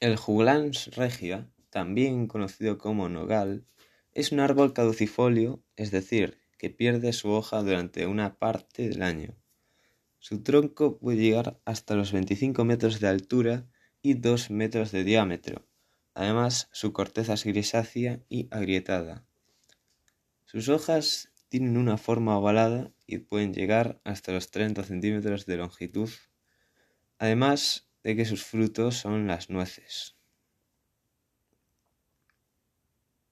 El Juglans regia, también conocido como nogal, es un árbol caducifolio, es decir, que pierde su hoja durante una parte del año. Su tronco puede llegar hasta los 25 metros de altura y 2 metros de diámetro. Además, su corteza es grisácea y agrietada. Sus hojas tienen una forma ovalada y pueden llegar hasta los 30 centímetros de longitud. Además, de que sus frutos son las nueces.